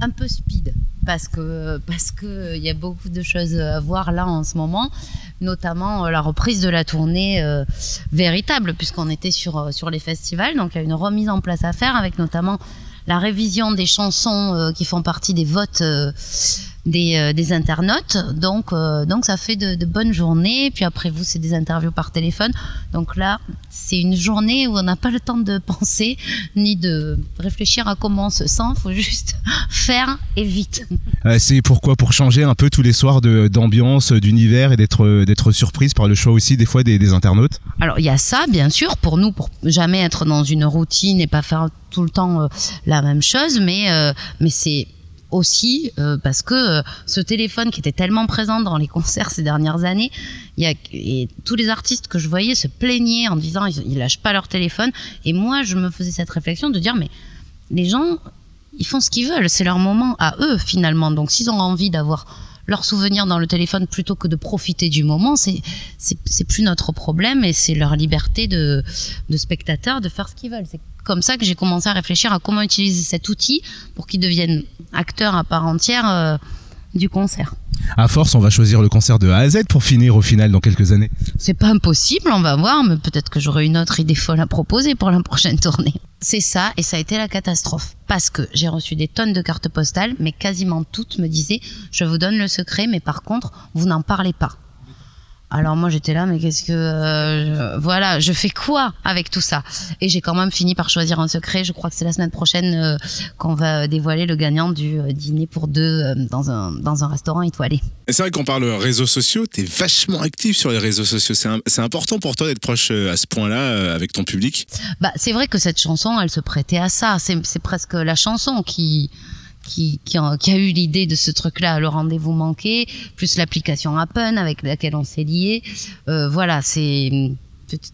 un peu speed parce que parce que il y a beaucoup de choses à voir là en ce moment, notamment euh, la reprise de la tournée euh, véritable puisqu'on était sur euh, sur les festivals, donc il y a une remise en place à faire avec notamment la révision des chansons qui font partie des votes des, euh, des internautes. Donc, euh, donc ça fait de, de, bonnes journées. Puis après vous, c'est des interviews par téléphone. Donc là, c'est une journée où on n'a pas le temps de penser ni de réfléchir à comment on se sent. Il faut juste faire et vite. Euh, c'est pourquoi? Pour changer un peu tous les soirs d'ambiance, d'univers et d'être d'être surprise par le choix aussi des fois des, des internautes? Alors il y a ça, bien sûr, pour nous, pour jamais être dans une routine et pas faire tout le temps la même chose, mais mais c'est aussi euh, parce que euh, ce téléphone qui était tellement présent dans les concerts ces dernières années, y a et tous les artistes que je voyais se plaignaient en disant ils, ils lâchent pas leur téléphone et moi je me faisais cette réflexion de dire mais les gens ils font ce qu'ils veulent, c'est leur moment à eux finalement. Donc s'ils ont envie d'avoir leurs souvenirs dans le téléphone plutôt que de profiter du moment, c'est c'est plus notre problème et c'est leur liberté de de spectateurs de faire ce qu'ils veulent. C'est comme ça que j'ai commencé à réfléchir à comment utiliser cet outil pour qu'il devienne acteur à part entière euh, du concert. À force, on va choisir le concert de A à Z pour finir au final dans quelques années. C'est pas impossible, on va voir, mais peut-être que j'aurai une autre idée folle à proposer pour la prochaine tournée. C'est ça, et ça a été la catastrophe. Parce que j'ai reçu des tonnes de cartes postales, mais quasiment toutes me disaient, je vous donne le secret, mais par contre, vous n'en parlez pas. Alors moi j'étais là, mais qu'est-ce que euh, voilà, je fais quoi avec tout ça? Et j'ai quand même fini par choisir un secret. Je crois que c'est la semaine prochaine euh, qu'on va dévoiler le gagnant du euh, dîner pour deux dans un dans un restaurant étoilé. C'est vrai qu'on parle réseaux sociaux. T'es vachement actif sur les réseaux sociaux. C'est important pour toi d'être proche à ce point-là avec ton public? Bah c'est vrai que cette chanson, elle se prêtait à ça. C'est presque la chanson qui qui, a, eu l'idée de ce truc-là, le rendez-vous manqué, plus l'application Appen avec laquelle on s'est lié. Euh, voilà, c'est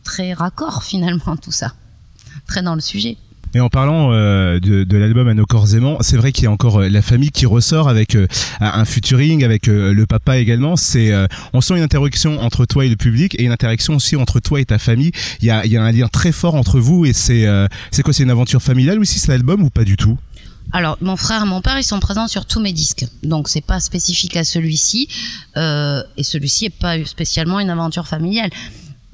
très raccord finalement tout ça, très dans le sujet. Et en parlant euh, de, l'album À nos corps aimants, c'est vrai qu'il y a encore euh, la famille qui ressort avec un featuring avec le papa également. C'est, on sent une interaction entre toi et le public et une interaction aussi entre toi et ta famille. Il y a, y a un lien très fort entre vous et c'est, c'est quoi, c'est une aventure familiale aussi cet album ou pas du tout? Alors, mon frère et mon père, ils sont présents sur tous mes disques. Donc, c'est pas spécifique à celui-ci. Euh, et celui-ci est pas spécialement une aventure familiale.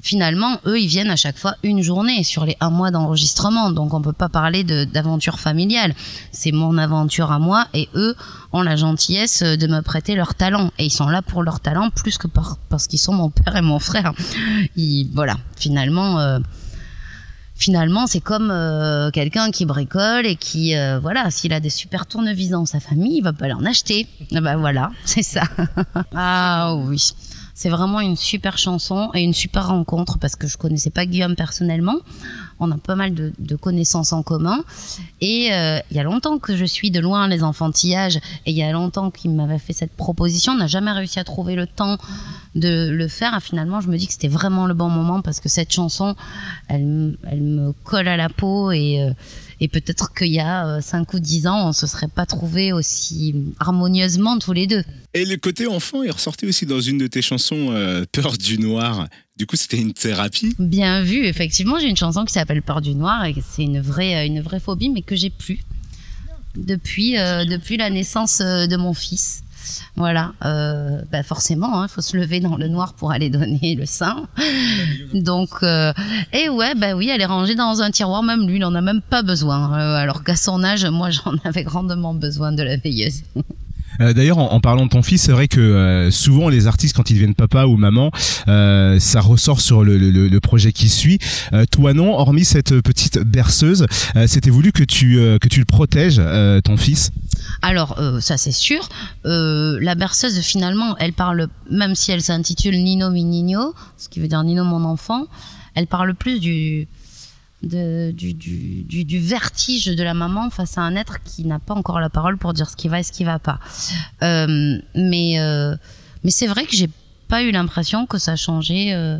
Finalement, eux, ils viennent à chaque fois une journée sur les un mois d'enregistrement. Donc, on peut pas parler d'aventure familiale. C'est mon aventure à moi et eux ont la gentillesse de me prêter leur talent. Et ils sont là pour leur talent plus que par, parce qu'ils sont mon père et mon frère. Ils, voilà. Finalement, euh, finalement, c'est comme euh, quelqu'un qui bricole et qui, euh, voilà, s'il a des super tournevis dans sa famille, il va pas en acheter. Bah voilà, c'est ça. ah oui. C'est vraiment une super chanson et une super rencontre parce que je connaissais pas Guillaume personnellement. On a pas mal de, connaissances en commun. Et euh, il y a longtemps que je suis de loin les enfantillages et il y a longtemps qu'il m'avait fait cette proposition. On n'a jamais réussi à trouver le temps de le faire. Finalement, je me dis que c'était vraiment le bon moment parce que cette chanson, elle, elle me colle à la peau et, euh, peut-être qu'il y a 5 ou 10 ans, on se serait pas trouvé aussi harmonieusement tous les deux. Et le côté enfant est ressorti aussi dans une de tes chansons, euh, Peur du noir. Du coup, c'était une thérapie. Bien vu, effectivement, j'ai une chanson qui s'appelle Peur du noir et c'est une vraie, une vraie phobie, mais que j'ai plus depuis, euh, depuis la naissance euh, de mon fils. Voilà, euh, bah forcément, il hein, faut se lever dans le noir pour aller donner le sein. Donc, euh, et ouais, bah oui, elle est rangée dans un tiroir, même lui, il en a même pas besoin. Euh, alors qu'à son âge, moi, j'en avais grandement besoin de la veilleuse. Euh, D'ailleurs, en, parlant de ton fils, c'est vrai que euh, souvent les artistes, quand ils deviennent papa ou maman, euh, ça ressort sur le, projet qui suit. Toi non, hormis cette petite berceuse, c'était voulu que tu que tu le protèges, ton fils? Alors ça c'est sûr. la berceuse finalement, elle parle, même si elle s'intitule Nino mi Nino, ce qui veut dire Nino mon enfant, elle parle plus du de, du, vertige de la maman face à un être qui n'a pas encore la parole pour dire ce qui va et ce qui va pas. Euh, mais euh, mais c'est vrai que j'ai pas eu l'impression que ça changeait euh,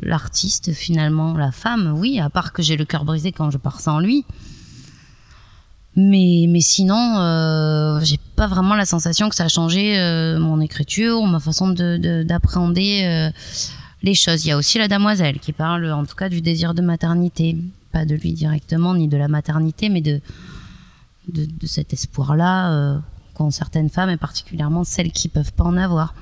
l'artiste finalement, la femme. Oui, à part que j'ai le cœur brisé quand je pars sans lui. Mais, mais sinon, euh, j'ai pas vraiment la sensation que ça a changé mon écriture ou ma façon d'appréhender de, les choses. Il y a aussi la damoiselle qui parle en tout cas du désir de maternité, pas de lui directement ni de la maternité, mais de cet espoir-là euh, qu'ont certaines femmes et particulièrement celles qui peuvent pas en avoir.